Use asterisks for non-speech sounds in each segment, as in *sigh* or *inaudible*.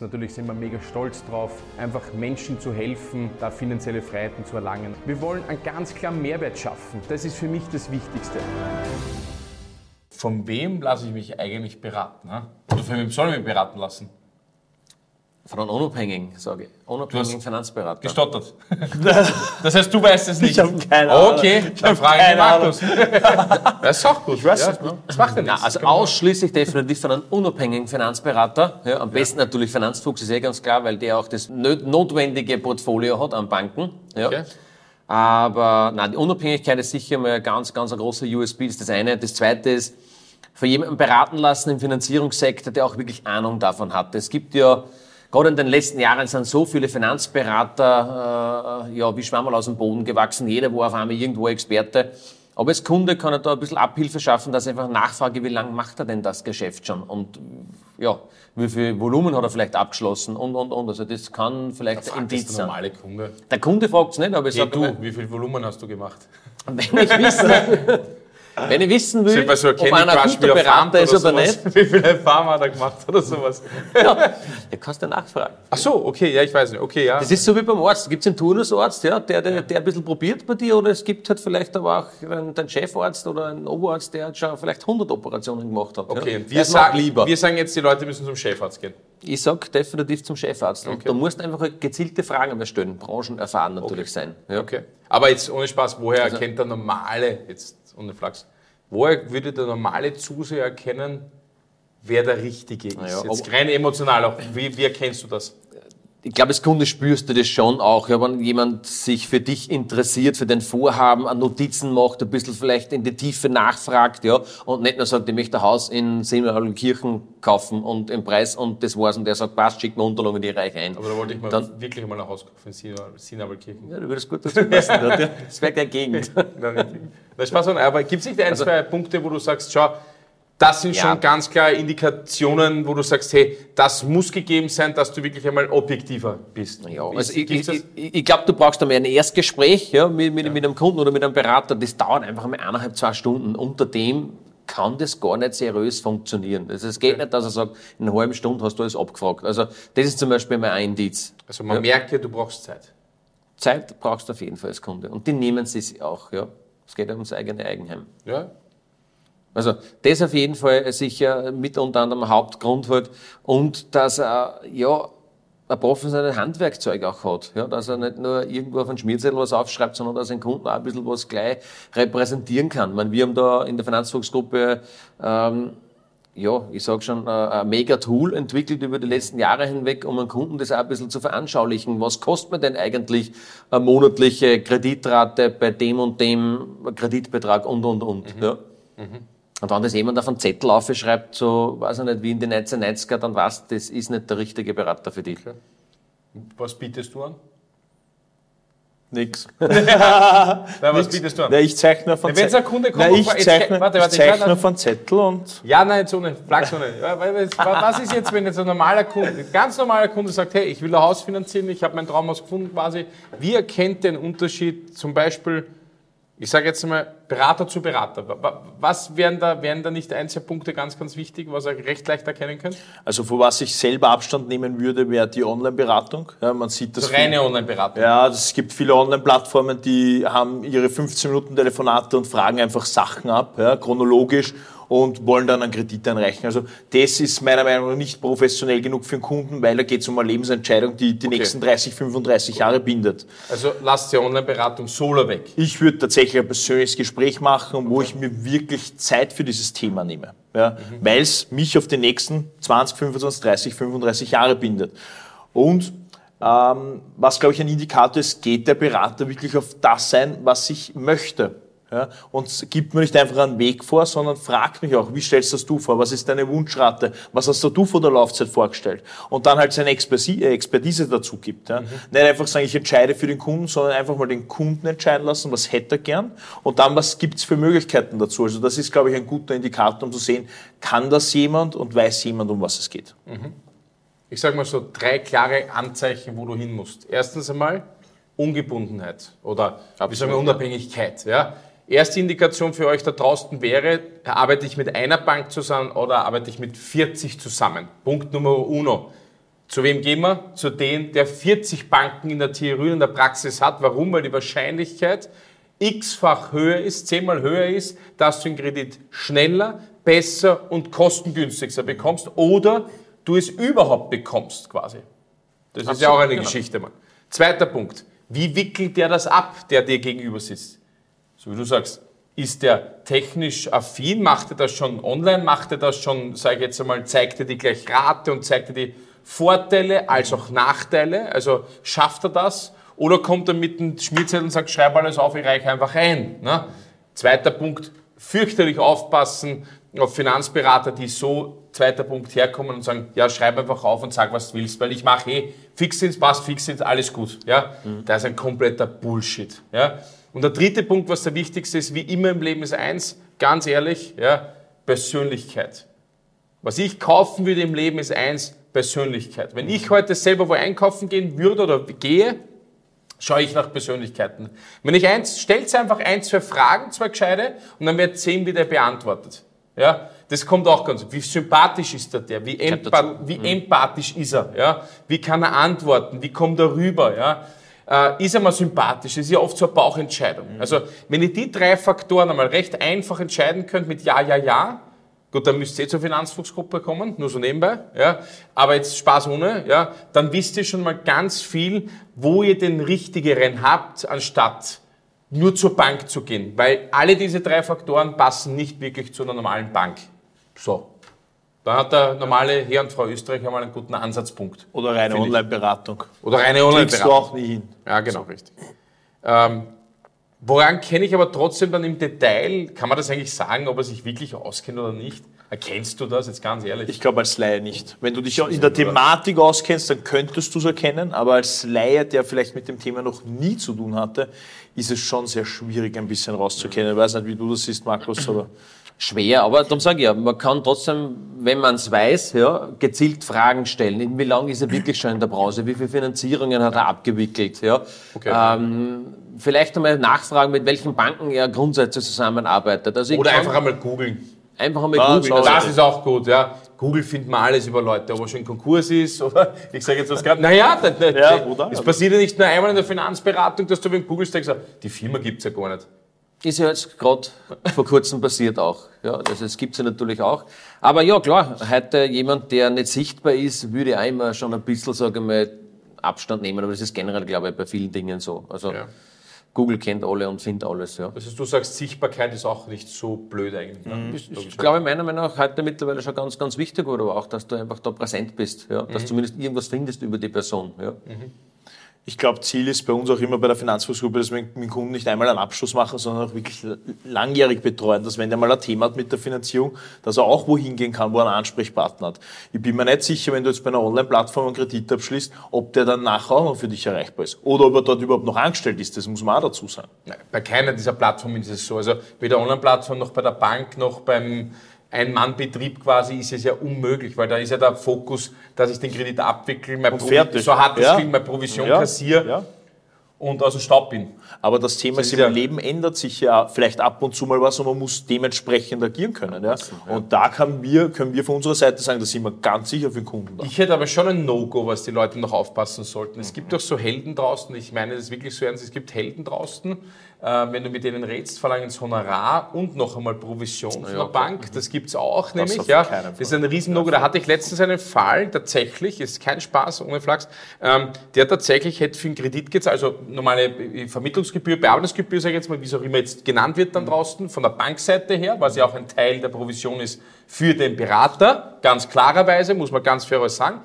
Natürlich sind wir mega stolz drauf, einfach Menschen zu helfen, da finanzielle Freiheiten zu erlangen. Wir wollen einen ganz klaren Mehrwert schaffen. Das ist für mich das Wichtigste. Von wem lasse ich mich eigentlich beraten? Ne? Oder von wem soll ich mich beraten lassen? Von einem Unabhängigen, sage ich. Unabhängigen Finanzberater. Gestottert. *laughs* das heißt, du weißt es nicht. Ich habe keine Ahnung. Okay, Ich dann frage ich keine Markus. *laughs* das ist auch gut. Ich weiß ja, es nicht. Das macht ja Ja, nichts. also ausschließlich definitiv von einem unabhängigen Finanzberater. Ja, am besten natürlich Finanzfuchs, ist eh ganz klar, weil der auch das notwendige Portfolio hat an Banken. Ja. Okay. Aber na, die Unabhängigkeit ist sicher mal ein ganz, ganz ein großer USB, das ist das eine. Das zweite ist, von jemandem beraten lassen im Finanzierungssektor, der auch wirklich Ahnung davon hat. Es gibt ja, gerade in den letzten Jahren sind so viele Finanzberater, äh, ja, wie Schwammerl aus dem Boden gewachsen. Jeder war auf einmal irgendwo Experte. Aber als Kunde kann er da ein bisschen Abhilfe schaffen, dass ich einfach nachfrage, wie lange macht er denn das Geschäft schon? Und ja, wie viel Volumen hat er vielleicht abgeschlossen und, und, und. Also das kann vielleicht Fragt Indiz das der sein. normale Kunde. Der Kunde fragt es nicht, aber ich Hey, sage du, wie viel Volumen hast du gemacht? *laughs* wenn ich wissen, *laughs* wenn ich wissen will, so ein ob einer ein guter Berater ist oder sowas? nicht, *laughs* Wie viele Farmer hat er gemacht oder sowas? *laughs* ja, du kannst du nachfragen. Ach so, okay, ja, ich weiß nicht. Okay, ja. Das ist so wie beim Arzt. Gibt es einen Turnusarzt, ja, der, der, der ein bisschen probiert bei dir, oder es gibt halt vielleicht aber auch einen, den Chefarzt oder einen Oberarzt, der halt schon vielleicht 100 Operationen gemacht hat. Okay, ja. und wir sagen, lieber. wir sagen jetzt, die Leute müssen zum Chefarzt gehen. Ich sag definitiv zum Chefarzt. Und Okay. du musst einfach gezielte Fragen einmal stellen, branchenerfahren natürlich sein. Ja. Okay. Aber jetzt ohne Spaß, woher Also- erkennt der normale, jetzt ohne Flachs, woher würde der normale Zuseher erkennen, wer der Richtige ist? Naja, jetzt rein emotional auch. Wie, wie erkennst du das? Ich glaube, als Kunde spürst du das schon auch, ja, wenn jemand sich für dich interessiert, für dein Vorhaben, an Notizen macht, ein bisschen vielleicht in die Tiefe nachfragt, ja, und nicht nur sagt, ich möchte ein Haus in Kirchen kaufen und im Preis und das war's, und der sagt, passt, schick mir Unterlagen, die reich ein. Aber da wollte ich mal Dann- wirklich mal nach Hause kaufen in Sinabelkirchen. Ja, du würdest gut dazu passen, ja. das wäre keine Gegend. *laughs* Na, Spaß aber gibt es nicht ein, zwei Punkte, wo du sagst, schau, das sind Ja. schon ganz klare Indikationen, wo du sagst, hey, das muss gegeben sein, dass du wirklich einmal objektiver bist. Ja, also ich, ich, ich, glaube, du brauchst einmal ein Erstgespräch ja, mit, mit, mit einem Kunden oder mit einem Berater. Das dauert einfach mal eineinhalb, zwei Stunden. Unter dem kann das gar nicht seriös funktionieren. Also es geht nicht, dass er sagt, in einer halben Stunde hast du alles abgefragt. Also das ist zum Beispiel mal ein Indiz. Also man merkt ja, du brauchst Zeit. Zeit brauchst du auf jeden Fall als Kunde. Und die nehmen sie sich auch. Ja. Es geht ja ums eigene Eigenheim. Ja? Also das auf jeden Fall sicher mit unter anderem Hauptgrund halt. Und dass er ja ein professionelles Handwerkzeug auch hat. Ja, dass er nicht nur irgendwo auf einen Schmierzettel was aufschreibt, sondern dass ein Kunden auch ein bisschen was gleich repräsentieren kann. Ich meine, wir haben da in der Finanzfuchsgruppe ähm, ja, ich sage schon, äh, ein mega Tool entwickelt über die letzten Jahre hinweg, um einen Kunden das auch ein bisschen zu veranschaulichen. Was kostet mir denn eigentlich eine monatliche Kreditrate bei dem und dem Kreditbetrag und, und, und. Ja. Und wenn das jemand auf einen Zettel aufschreibt, so, weiß ich nicht, wie in den 1990er, dann weißt du, das ist nicht der richtige Berater für dich. Was bietest du an? Nix. *laughs* Nein, was bietest du an? Na, ich zeichne von Na, wenn's ein Kunde kommt und ich zeichne, warte, warte, ich zeichne warte. von Zettel und Ja, nein, jetzt ohne Flachs ohne. *laughs* Was ist jetzt, wenn jetzt ein normaler Kunde, ein ganz normaler Kunde sagt, hey, ich will ein Haus finanzieren, ich habe mein Traumhaus gefunden quasi. Wie erkennt den Unterschied zum Beispiel, ich sage jetzt mal, Berater zu Berater? Wa- wa- Was wären da, wären da nicht ein, zwei Punkte ganz, ganz wichtig, was ihr recht leicht erkennen könnt? also von was ich selber Abstand nehmen würde, wäre die Online-Beratung. Ja, man sieht das So viel- reine Online-Beratung. Ja, es gibt viele Online-Plattformen, die haben ihre 15 Minuten Telefonate und fragen einfach Sachen ab, ja, chronologisch und wollen dann einen Kredit einreichen. Also das ist meiner Meinung nach nicht professionell genug für den Kunden, weil da geht es um eine Lebensentscheidung, die die nächsten 30, 35 Jahre bindet. Also lasst die Online-Beratung solo weg. Ich würde tatsächlich ein persönliches Gespräch machen, wo ich mir wirklich Zeit für dieses Thema nehme. Ja, Weil es mich auf die nächsten 20, 25, 30, 35 Jahre bindet. Und ähm, was, glaube ich, ein Indikator ist, geht der Berater wirklich auf das ein, was ich möchte. Ja, und gibt mir nicht einfach einen Weg vor, sondern fragt mich auch, wie stellst das du vor? Was ist deine Wunschrate? Was hast du vor der Laufzeit vorgestellt? Und dann halt seine Expertise, äh, Expertise dazu gibt. Ja. Nicht einfach sagen, ich entscheide für den Kunden, sondern einfach mal den Kunden entscheiden lassen, was hätte er gern und dann, was gibt's für Möglichkeiten dazu. Also das ist, glaube ich, ein guter Indikator, um zu sehen, kann das jemand und weiß jemand, um was es geht. Ich sage mal so drei klare Anzeichen, wo du hin musst. Erstens einmal Ungebundenheit oder wie sagen wir, Unabhängigkeit. Ja? Erste Indikation für euch da draußen wäre, arbeite ich mit einer Bank zusammen oder arbeite ich mit 40 zusammen? Punkt Nummer uno. Zu wem gehen wir? Zu denen, der 40 Banken in der Theorie und in der Praxis hat. Warum? Weil die Wahrscheinlichkeit x-fach höher ist, zehnmal höher ist, dass du den Kredit schneller, besser und kostengünstiger bekommst oder du es überhaupt bekommst quasi. Das ist ja auch eine genau. Geschichte. Mann. Zweiter Punkt. Wie wickelt der das ab, der dir gegenüber sitzt? So wie du sagst, ist der technisch affin? Macht er das schon online? Macht er das schon, sage ich jetzt einmal, zeigt er dir gleich Rate und zeigt er die Vorteile als auch Nachteile? Also schafft er das? Oder kommt er mit dem Schmierzettel und sagt, schreib alles auf, ich reiche einfach ein? Ne? Zweiter Punkt, fürchterlich aufpassen auf Finanzberater, die so, zweiter Punkt, herkommen und sagen, ja, schreib einfach auf und sag, was du willst, weil ich mache eh Fixins, passt Fixins, alles gut. Ja? Das ist ein kompletter Bullshit. Ja? Und der dritte Punkt, was der wichtigste ist, wie immer im Leben ist eins, ganz ehrlich, ja, Persönlichkeit. Was ich kaufen würde im Leben ist eins, Persönlichkeit. Wenn ich heute selber wo einkaufen gehen würde oder gehe, schaue ich nach Persönlichkeiten. Wenn ich eins, stellt einfach ein, zwei Fragen, zwei gescheite, und dann wird zehn wieder beantwortet. Ja, das kommt auch ganz. Wie sympathisch ist der, der? Wie, Gehört empa dazu. wie empathisch ist er? Ja, wie kann er antworten? Wie kommt er rüber? Ja, äh, ist er mal sympathisch? Das ist ja oft so eine Bauchentscheidung. Also, wenn ihr die drei Faktoren einmal recht einfach entscheiden könnt mit Ja, Ja, Ja, Gut, dann müsst ihr eh zur Finanzfuchsgruppe kommen, nur so nebenbei, ja. Aber jetzt Spaß ohne, ja. Dann wisst ihr schon mal ganz viel, wo ihr den richtigeren habt, anstatt nur zur Bank zu gehen. Weil alle diese drei Faktoren passen nicht wirklich zu einer normalen Bank. So. Da hat der normale Herr und Frau Österreich einmal einen guten Ansatzpunkt. Oder reine. Online-Beratung. Oder reine Kriegst du Online-Beratung. auch nie hin. Ja, genau, richtig. Ähm, woran kenne ich aber trotzdem dann im Detail, kann man das eigentlich sagen, ob er sich wirklich auskennt oder nicht? Erkennst du das jetzt ganz ehrlich? Ich glaube als Laie nicht. Wenn du dich in der Thematik auskennst, dann könntest du es erkennen, aber als Laie, der vielleicht mit dem Thema noch nie zu tun hatte, ist es schon sehr schwierig, ein bisschen rauszukennen. Ich weiß nicht, wie du das siehst, Markus, aber schwer, aber darum sage ich ja, man kann trotzdem, wenn man es weiß, ja, gezielt Fragen stellen. Wie lange ist er wirklich schon in der Branche? Wie viele Finanzierungen hat er abgewickelt? Ja? Okay. Ähm, vielleicht einmal nachfragen, mit welchen Banken er grundsätzlich zusammenarbeitet. Also Oder kann einfach einmal googeln. einfach einmal Ah, googeln. schau. Also, Das ist auch gut, ja. Google findet man alles über Leute, ob er schon in Konkurs ist oder ich sage jetzt was gerade. Naja, da, da, Ja, es passiert ja nicht nur einmal in der Finanzberatung, dass du beim Google sagst, die Firma gibt's ja gar nicht. Ist ja jetzt gerade vor kurzem passiert auch. Ja, also es gibt ja natürlich auch. Aber ja, klar, heute jemand, der nicht sichtbar ist, würde immer schon ein bisschen, sage ich mal, Abstand nehmen. Aber das ist generell, glaube ich, bei vielen Dingen so. Also Ja. Google kennt alle und findet alles. Ja. Heißt, du sagst, Sichtbarkeit ist auch nicht so blöd eigentlich. Ne? Ist, ist, glaube ich, meiner Meinung nach heute mittlerweile schon ganz, ganz wichtig, oder auch, dass du einfach da präsent bist, ja, dass du zumindest irgendwas findest über die Person. Ja. Ich glaube, Ziel ist bei uns auch immer bei der Finanzfußgruppe, dass wir mit dem Kunden nicht einmal einen Abschluss machen, sondern auch wirklich langjährig betreuen, dass wenn der mal ein Thema hat mit der Finanzierung, dass er auch wohin gehen kann, wo er einen Ansprechpartner hat. Ich bin mir nicht sicher, wenn du jetzt bei einer Online-Plattform einen Kredit abschließt, ob der dann nachher auch noch für dich erreichbar ist. Oder ob er dort überhaupt noch angestellt ist, das muss man auch dazu sagen. Bei keiner dieser Plattformen ist es so. Also weder Online-Plattform noch bei der Bank noch beim Ein-Mann-Betrieb quasi ist es ja unmöglich, weil da ist ja der Fokus, dass ich den Kredit abwickle, mein Provi- fertig. so hart es Ja. klingt, meine Provision Ja, kassiere ja. Und aus dem Staub bin. Aber das Thema Das ist ist im ja- Leben ändert sich ja vielleicht ab und zu mal was und man muss dementsprechend agieren können. Ja? Und da können wir, können wir von unserer Seite sagen, da sind wir ganz sicher für den Kunden da. Ich hätte aber schon ein No-Go, was die Leute noch aufpassen sollten. Es gibt doch so Helden draußen, ich meine das wirklich so ernst, es gibt Helden draußen, äh, wenn du mit denen redest, verlangen sie Honorar und noch einmal Provision von der Bank. Das gibt es auch nämlich. auf Ja. Das ist ein riesen No-Go. Da hatte ich letztens einen Fall, tatsächlich, ist kein Spaß, ohne Flachs, ähm, der tatsächlich hätte für einen Kredit gezahlt, also normale Vermittlungsgebühr, Bearbeitungsgebühr, sage ich jetzt mal, wie es auch immer jetzt genannt wird dann draußen, von der Bankseite her, was ja auch ein Teil der Provision ist für den Berater, ganz klarerweise, muss man ganz fair sagen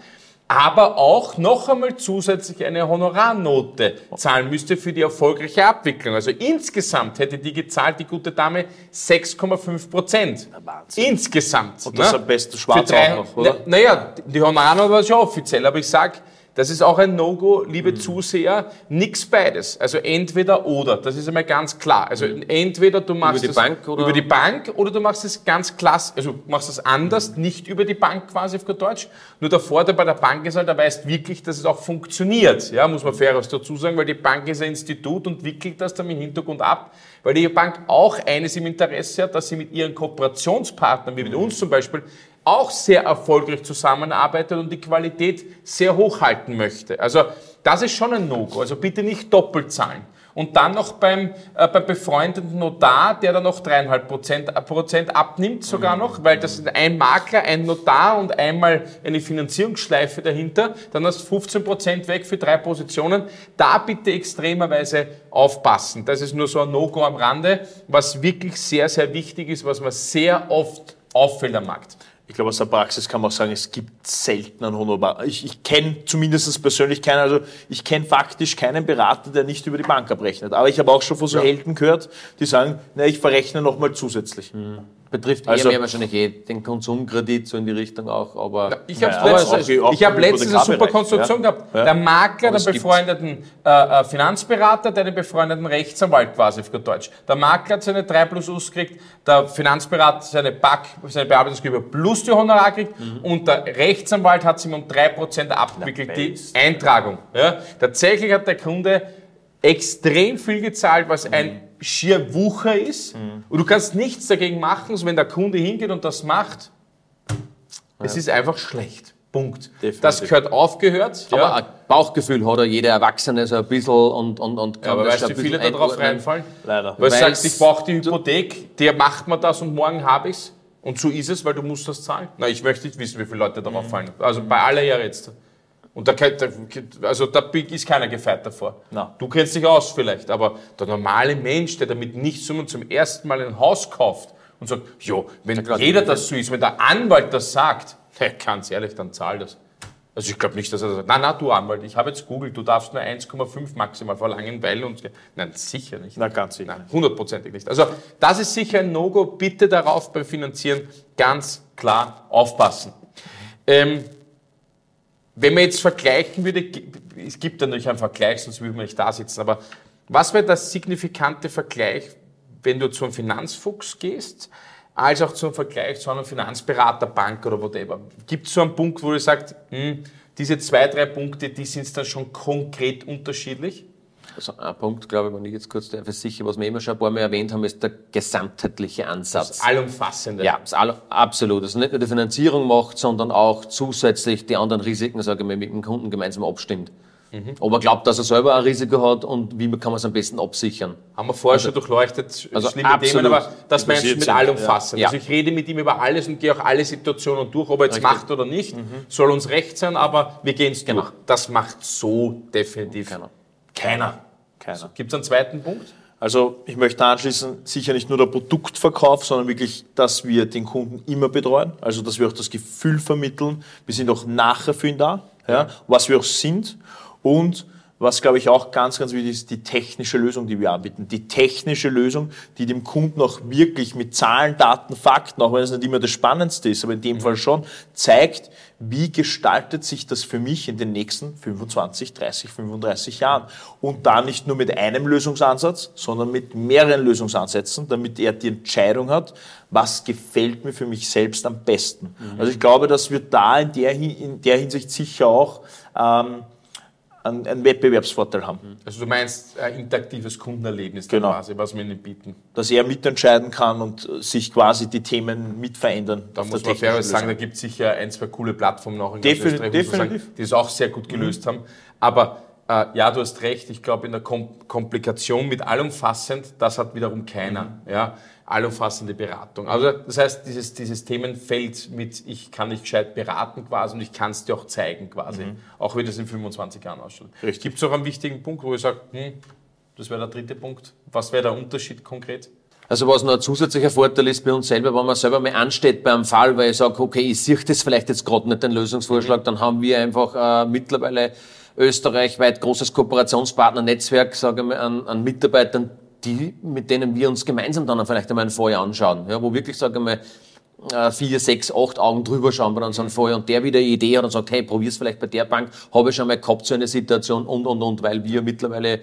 aber auch noch einmal zusätzlich eine Honorarnote zahlen müsste für die erfolgreiche Abwicklung. Also insgesamt hätte die gezahlt, die gute Dame, 6,5 Prozent. Insgesamt. Und das ne? am besten schwarz drei- auch noch, oder? Na, naja, die Honorarnote war schon offiziell, aber ich sag, das ist auch ein No-Go, Mhm. liebe Zuseher, nix beides. Also entweder oder, das ist einmal ganz klar. Also entweder du machst die es Bank oder- über die Bank oder du machst es ganz klasse, also du machst es anders, nicht über die Bank quasi auf gut Deutsch. Nur der Vorteil bei der Bank ist halt, da weißt wirklich, dass es auch funktioniert. Ja, muss man faires dazu sagen, weil die Bank ist ein Institut und wickelt das dann im Hintergrund ab, weil die Bank auch eines im Interesse hat, dass sie mit ihren Kooperationspartnern, wie mit uns zum Beispiel, auch sehr erfolgreich zusammenarbeitet und die Qualität sehr hochhalten möchte. Also das ist schon ein No-Go. Also bitte nicht doppelt zahlen. Und dann noch beim, äh, beim befreundeten Notar, der dann noch dreieinhalb Prozent, äh, Prozent abnimmt sogar noch, weil das ist ein Makler, ein Notar und einmal eine Finanzierungsschleife dahinter. Dann hast du 15 Prozent weg für drei Positionen. Da bitte extremerweise aufpassen. Das ist nur so ein No-Go am Rande, was wirklich sehr, sehr wichtig ist, was man sehr oft auffällt am Markt. Ich glaube, aus der Praxis kann man auch sagen, es gibt selten einen Honorar. Ich, ich kenne zumindest persönlich keinen, also ich kenne faktisch keinen Berater, der nicht über die Bank abrechnet. Aber ich habe auch schon von so ja. Helden gehört, die sagen, na, ich verrechne nochmal zusätzlich. Mhm. Betrifft also, eher mehr wahrscheinlich eh den Konsumkredit so in die Richtung auch, aber... ich habe naja, letztens, ich hab letztens eine super Konstruktion ja. gehabt. Ja. Der Makler, der befreundeten äh, äh, Finanzberater, der den befreundeten Rechtsanwalt quasi für Deutsch. Der Makler hat seine 3 plus US gekriegt, der Finanzberater seine BAC, seine Bearbeitungsgebühr plus die Honorar gekriegt mhm. und der Rechtsanwalt hat sich um 3% abgewickelt, die Eintragung. Ja. Tatsächlich hat der Kunde extrem viel gezahlt, was mhm. ein schier Wucher ist. Mhm. Und du kannst nichts dagegen machen, so wenn der Kunde hingeht und das macht. Ja. Es ist einfach schlecht. Punkt. Definitiv. Das gehört aufgehört. Aber ja. ein Bauchgefühl hat ja jeder Erwachsene so ein bisschen und, und, und kann ja, aber weißt du, wie viele da drauf reinfallen? Leider. Weil du sagst, ich brauche die Hypothek, der macht mir das und morgen habe ich's. Und so ist es, weil du musst das zahlen. Na, ich möchte nicht wissen, wie viele Leute darauf mhm. fallen. Also bei aller Ehre jetzt. Und da, also da ist keiner gefeit davor. No. Du kennst dich aus vielleicht, aber der normale Mensch, der damit nichts tun und zum ersten Mal ein Haus kauft und sagt, jo, wenn jeder das so ist, wenn der Anwalt das sagt, *laughs* hey, ganz ehrlich, dann zahl das. Also ich glaube nicht, dass er sagt, na na, du Anwalt, ich habe jetzt googelt, du darfst nur 1,5 maximal verlangen, weil und nein, sicher nicht. Na ganz sicher. Nein, hundertprozentig nicht. Also das ist sicher ein No-Go. Bitte darauf beim Finanzieren ganz klar aufpassen. Ähm, wenn man jetzt vergleichen würde, es gibt natürlich einen Vergleich, sonst würde man nicht da sitzen, aber was wäre der signifikante Vergleich, wenn du zu einem Finanzfuchs gehst, als auch zum Vergleich zu einer Finanzberaterbank oder whatever? Gibt es so einen Punkt, wo du sagst, hm, diese zwei, drei Punkte, die sind dann schon konkret unterschiedlich? Also ein Punkt, glaube ich, wenn ich jetzt kurz versichere, was wir immer schon ein paar Mal erwähnt haben, ist der gesamtheitliche Ansatz. Das Allumfassende. Ja, das all, absolut. Also nicht nur die Finanzierung macht, sondern auch zusätzlich die anderen Risiken, sage ich mal, mit dem Kunden gemeinsam abstimmt. Mhm. Ob er glaubt, dass er selber ein Risiko hat und wie kann man es am besten absichern. Haben wir vorher also, schon durchleuchtet, also schlimme absolut. Themen, aber das meinst du mit allumfassend. Ja. Also ich rede mit ihm über alles und gehe auch alle Situationen durch, ob er jetzt Richtig. macht oder nicht, mhm. soll uns recht sein, aber wir gehen es genau. durch. Das macht so definitiv keiner. Keiner. Keiner. Gibt es einen zweiten Punkt? Also ich möchte anschließen, sicher nicht nur der Produktverkauf, sondern wirklich, dass wir den Kunden immer betreuen, also dass wir auch das Gefühl vermitteln, wir sind auch nachher für ihn da, ja, was wir auch sind und was, glaube ich, auch ganz, ganz wichtig ist, die technische Lösung, die wir anbieten. Die technische Lösung, die dem Kunden auch wirklich mit Zahlen, Daten, Fakten, auch wenn es nicht immer das Spannendste ist, aber in dem Fall schon, zeigt, wie gestaltet sich das für mich in den nächsten 25, 30, 35 Jahren. Und da nicht nur mit einem Lösungsansatz, sondern mit mehreren Lösungsansätzen, damit er die Entscheidung hat, was gefällt mir für mich selbst am besten. Mhm. Also ich glaube, dass wir da in der, in der Hinsicht sicher auch ähm, einen, einen Wettbewerbsvorteil haben. Mhm. Also du meinst ein interaktives Kundenerlebnis genau. quasi, was wir ihnen bieten. Dass er mitentscheiden kann und sich quasi die Themen mitverändern. Da muss man fairerweise sagen, da gibt es sicher ein, zwei coole Plattformen noch in Defin Österreich, definitiv. Sagen, die es auch sehr gut gelöst mhm. haben. Aber äh, ja, du hast recht, ich glaube in der Kom Komplikation mit allumfassend, das hat wiederum keiner. Mhm. Ja? Allumfassende Beratung. Also das heißt, dieses, dieses Themenfeld mit ich kann dich gescheit beraten quasi und ich kann es dir auch zeigen quasi, mhm. auch wie das in 25 Jahren ausschaut. Gibt es auch einen wichtigen Punkt, wo ich sage, hm, das wäre der dritte Punkt. Was wäre der Unterschied konkret? Also was noch ein zusätzlicher Vorteil ist bei uns selber, wenn man selber mal ansteht bei einem Fall, weil ich sage, okay, ich sehe das vielleicht jetzt gerade nicht, den Lösungsvorschlag, mhm. dann haben wir einfach äh, mittlerweile österreichweit großes Kooperationspartnernetzwerk, sage ich mal, an, an Mitarbeitern, die, mit denen wir uns gemeinsam dann vielleicht einmal ein Feuer anschauen, ja, wo wirklich, sage ich mal, äh, vier, sechs, acht Augen drüber schauen bei so einem Feuer und der wieder eine Idee hat und sagt, hey, probier's vielleicht bei der Bank, habe ich schon mal gehabt, so eine Situation und, und, und, weil wir mittlerweile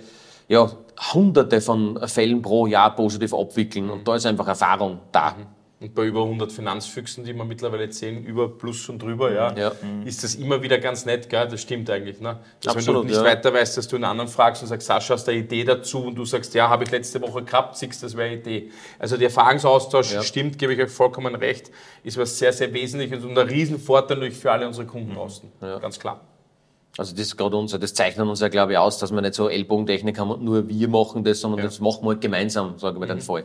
ja, hunderte von Fällen pro Jahr positiv abwickeln und da ist einfach Erfahrung da. Und bei über 100 Finanzfüchsen, die wir mittlerweile sehen, über plus und drüber, ja, Ja. ist das immer wieder ganz nett, gell? Das stimmt eigentlich, ne? Dass wenn Absolut, du nicht ja. weiter weißt, dass du einen anderen fragst und sagst, Sascha, hast du eine Idee dazu? Und du sagst, ja, habe ich letzte Woche gehabt, siehst, das wäre eine Idee. Also der Erfahrungsaustausch Ja. stimmt, gebe ich euch vollkommen recht, ist was sehr, sehr Wesentliches und ein Riesenvorteil natürlich für alle unsere Kunden draußen. Ganz klar. Also das ist gerade unser, das zeichnet uns ja, glaube ich, aus, dass wir nicht so Ellbogentechnik haben und nur wir machen das, sondern das machen wir halt gemeinsam, sagen wir Mhm. den Fall.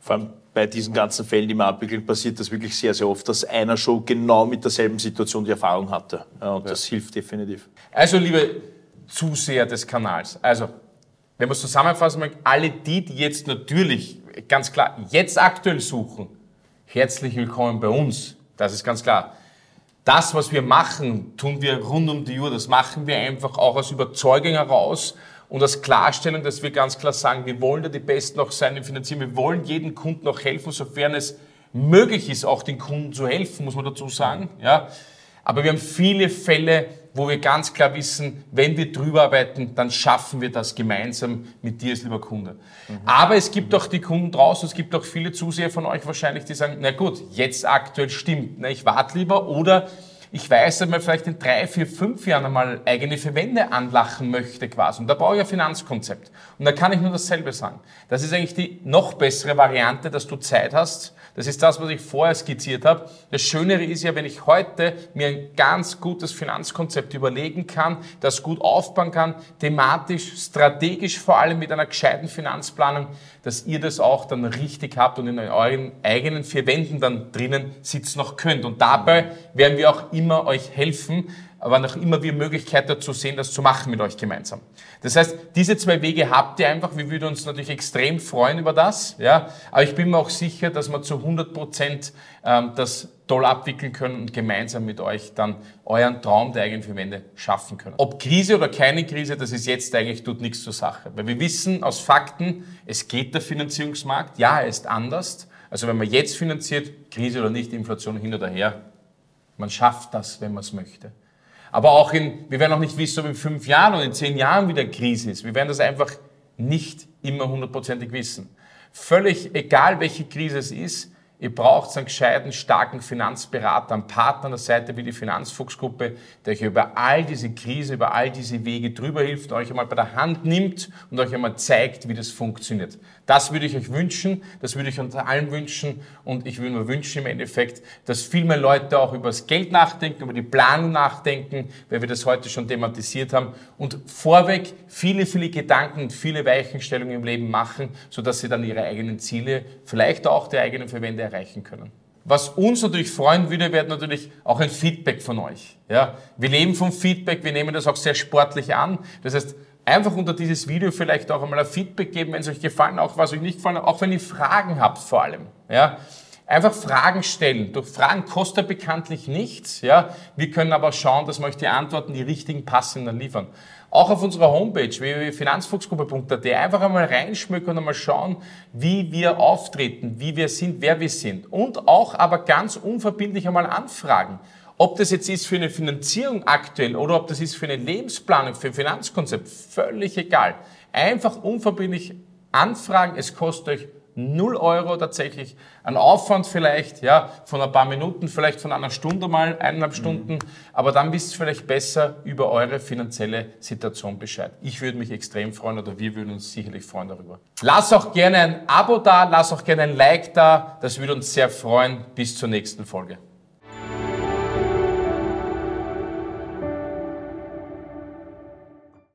Vor allem bei diesen ganzen Fällen, die wir abwickeln, passiert das wirklich sehr, sehr oft, dass einer schon genau mit derselben Situation die Erfahrung hatte. Ja, und das hilft definitiv. Also, liebe Zuseher des Kanals, also, wenn wir es zusammenfassen möchten, alle die, die jetzt natürlich, ganz klar, jetzt aktuell suchen, herzlich willkommen bei uns. Das ist ganz klar. Das, was wir machen, tun wir rund um die Uhr. Das machen wir einfach auch aus Überzeugung heraus und aus Klarstellung, dass wir ganz klar sagen, wir wollen da die Besten auch sein im Finanzieren. Wir wollen jedem Kunden auch helfen, sofern es möglich ist, auch den Kunden zu helfen, muss man dazu sagen. Ja. Aber wir haben viele Fälle, wo wir ganz klar wissen, wenn wir drüber arbeiten, dann schaffen wir das gemeinsam mit dir als lieber Kunde. Aber es gibt auch die Kunden draußen, es gibt auch viele Zuseher von euch wahrscheinlich, die sagen, na gut, jetzt aktuell stimmt, ne, ich warte lieber oder ich weiß, dass man vielleicht in drei, vier, fünf Jahren einmal eigene Verwände anlachen möchte quasi. Und da brauche ich ein Finanzkonzept. Und da kann ich nur dasselbe sagen. Das ist eigentlich die noch bessere Variante, dass du Zeit hast. Das ist das, was ich vorher skizziert habe. Das Schönere ist ja, wenn ich heute mir ein ganz gutes Finanzkonzept überlegen kann, das gut aufbauen kann, thematisch, strategisch vor allem mit einer gescheiten Finanzplanung, dass ihr das auch dann richtig habt und in euren eigenen vier Wänden dann drinnen sitzen noch könnt. Und dabei werden wir auch immer euch helfen, aber noch immer wir Möglichkeit dazu sehen, das zu machen mit euch gemeinsam. Das heißt, diese zwei Wege habt ihr einfach. Wir würden uns natürlich extrem freuen über das. Ja, aber ich bin mir auch sicher, dass wir zu 100 Prozent ähm, das toll abwickeln können und gemeinsam mit euch dann euren Traum der eigenen Verwende schaffen können. Ob Krise oder keine Krise, das ist jetzt eigentlich tut nichts zur Sache, weil wir wissen aus Fakten, es geht der Finanzierungsmarkt. Ja, er ist anders. Also wenn man jetzt finanziert, Krise oder nicht, Inflation hin oder her, man schafft das, wenn man es möchte. Aber auch in, wir werden auch nicht wissen, ob in fünf Jahren oder in zehn Jahren wieder Krise ist. Wir werden das einfach nicht immer hundertprozentig wissen. Völlig egal, welche Krise es ist, ihr braucht einen gescheiten, starken Finanzberater, einen Partner an der Seite wie die Finanzfuchsgruppe, der euch über all diese Krise, über all diese Wege drüber hilft, euch einmal bei der Hand nimmt und euch einmal zeigt, wie das funktioniert. Das würde ich euch wünschen, das würde ich unter allen wünschen und ich würde mir wünschen im Endeffekt, dass viel mehr Leute auch über das Geld nachdenken, über die Planung nachdenken, weil wir das heute schon thematisiert haben und vorweg viele, viele Gedanken und viele Weichenstellungen im Leben machen, sodass sie dann ihre eigenen Ziele, vielleicht auch die eigenen Verwende erreichen können. Was uns natürlich freuen würde, wäre natürlich auch ein Feedback von euch. Ja, wir leben vom Feedback, wir nehmen das auch sehr sportlich an. Das heißt, einfach unter dieses Video vielleicht auch einmal ein Feedback geben, wenn es euch gefallen, auch was euch nicht gefallen hat, auch wenn ihr Fragen habt vor allem. Ja, einfach Fragen stellen. Durch Fragen kostet bekanntlich nichts. Ja, wir können aber schauen, dass wir euch die Antworten, die richtigen, passenden liefern. Auch auf unserer Homepage www.finanzfuchsgruppe.at einfach einmal reinschmücken und einmal schauen, wie wir auftreten, wie wir sind, wer wir sind. Und auch aber ganz unverbindlich einmal anfragen. Ob das jetzt ist für eine Finanzierung aktuell oder ob das ist für eine Lebensplanung, für ein Finanzkonzept, völlig egal. Einfach unverbindlich anfragen. Es kostet euch 0 Euro tatsächlich. Ein Aufwand vielleicht, ja, von ein paar Minuten, vielleicht von einer Stunde mal, eineinhalb Stunden. Aber dann wisst ihr vielleicht besser über eure finanzielle Situation Bescheid. Ich würde mich extrem freuen oder wir würden uns sicherlich freuen darüber. Lass auch gerne ein Abo da, lass auch gerne ein Like da. Das würde uns sehr freuen. Bis zur nächsten Folge.